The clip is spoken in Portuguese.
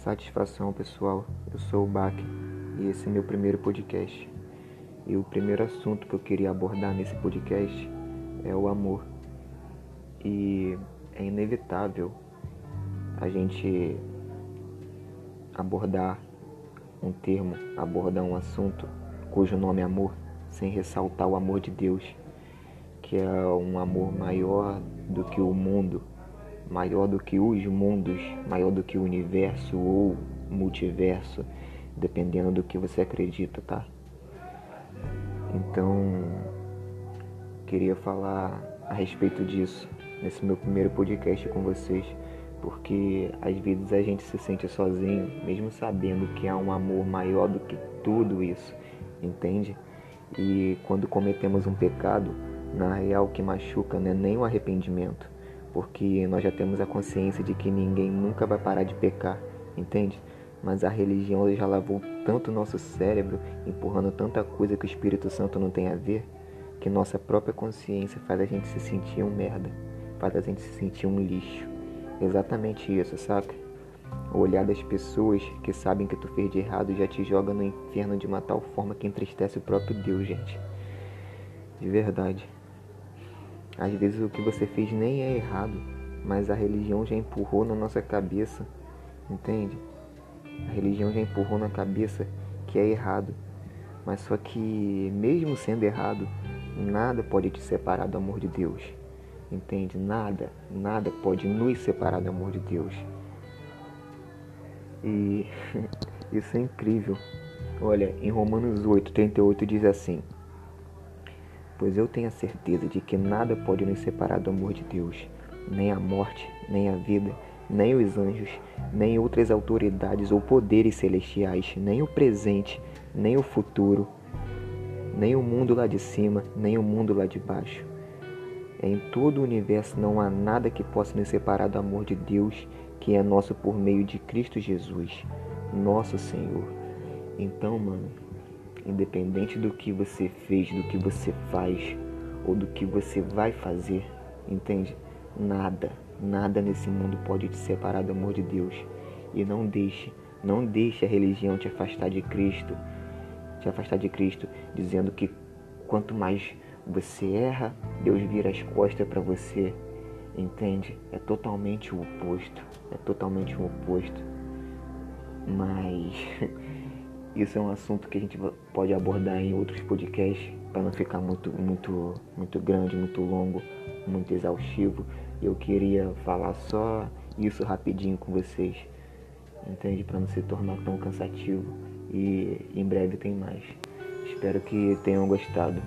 Satisfação pessoal, eu sou o Bach e esse é meu primeiro podcast. E o primeiro assunto que eu queria abordar nesse podcast é o amor. E é inevitável a gente abordar um termo, abordar um assunto cujo nome é amor, sem ressaltar o amor de Deus, que é um amor maior do que o mundo, maior do que os mundos, maior do que o universo ou multiverso, dependendo do que você acredita, tá? Então, queria falar a respeito disso nesse meu primeiro podcast com vocês, porque às vezes a gente se sente sozinho, mesmo sabendo que há um amor maior do que tudo isso, entende? E quando cometemos um pecado, na real o que machuca não é nem o arrependimento, porque nós já temos a consciência de que ninguém nunca vai parar de pecar, entende? Mas a religião já lavou tanto nosso cérebro, empurrando tanta coisa que o Espírito Santo não tem a ver, que nossa própria consciência faz a gente se sentir um merda, faz a gente se sentir um lixo. Exatamente isso, saca? O olhar das pessoas que sabem que tu fez de errado já te joga no inferno de uma tal forma que entristece o próprio Deus, gente. De verdade. Às vezes o que você fez nem é errado, mas a religião já empurrou na nossa cabeça, entende? A religião já empurrou na cabeça que é errado. Mas só que, mesmo sendo errado, nada pode te separar do amor de Deus. Entende? Nada, nada pode nos separar do amor de Deus. E isso é incrível. Olha, em Romanos 8, 38 diz assim: Pois eu tenho a certeza de que nada pode nos separar do amor de Deus, nem a morte, nem a vida, nem os anjos, nem outras autoridades ou poderes celestiais, nem o presente, nem o futuro, nem o mundo lá de cima, nem o mundo lá de baixo. Em todo o universo não há nada que possa nos separar do amor de Deus, que é nosso por meio de Cristo Jesus, nosso Senhor. Então, mano, Independente do que você fez, do que você faz ou do que você vai fazer, entende? Nada, nada nesse mundo pode te separar do amor de Deus. E não deixe, não deixe a religião te afastar de Cristo, te afastar de Cristo, dizendo que quanto mais você erra, Deus vira as costas para você. Entende? É totalmente o oposto. É totalmente o oposto. Mas Isso é um assunto que a gente pode abordar em outros podcasts para não ficar muito, muito, muito grande, muito longo, muito exaustivo. Eu queria falar só isso rapidinho com vocês, entende? Para não se tornar tão cansativo. E em breve tem mais. Espero que tenham gostado.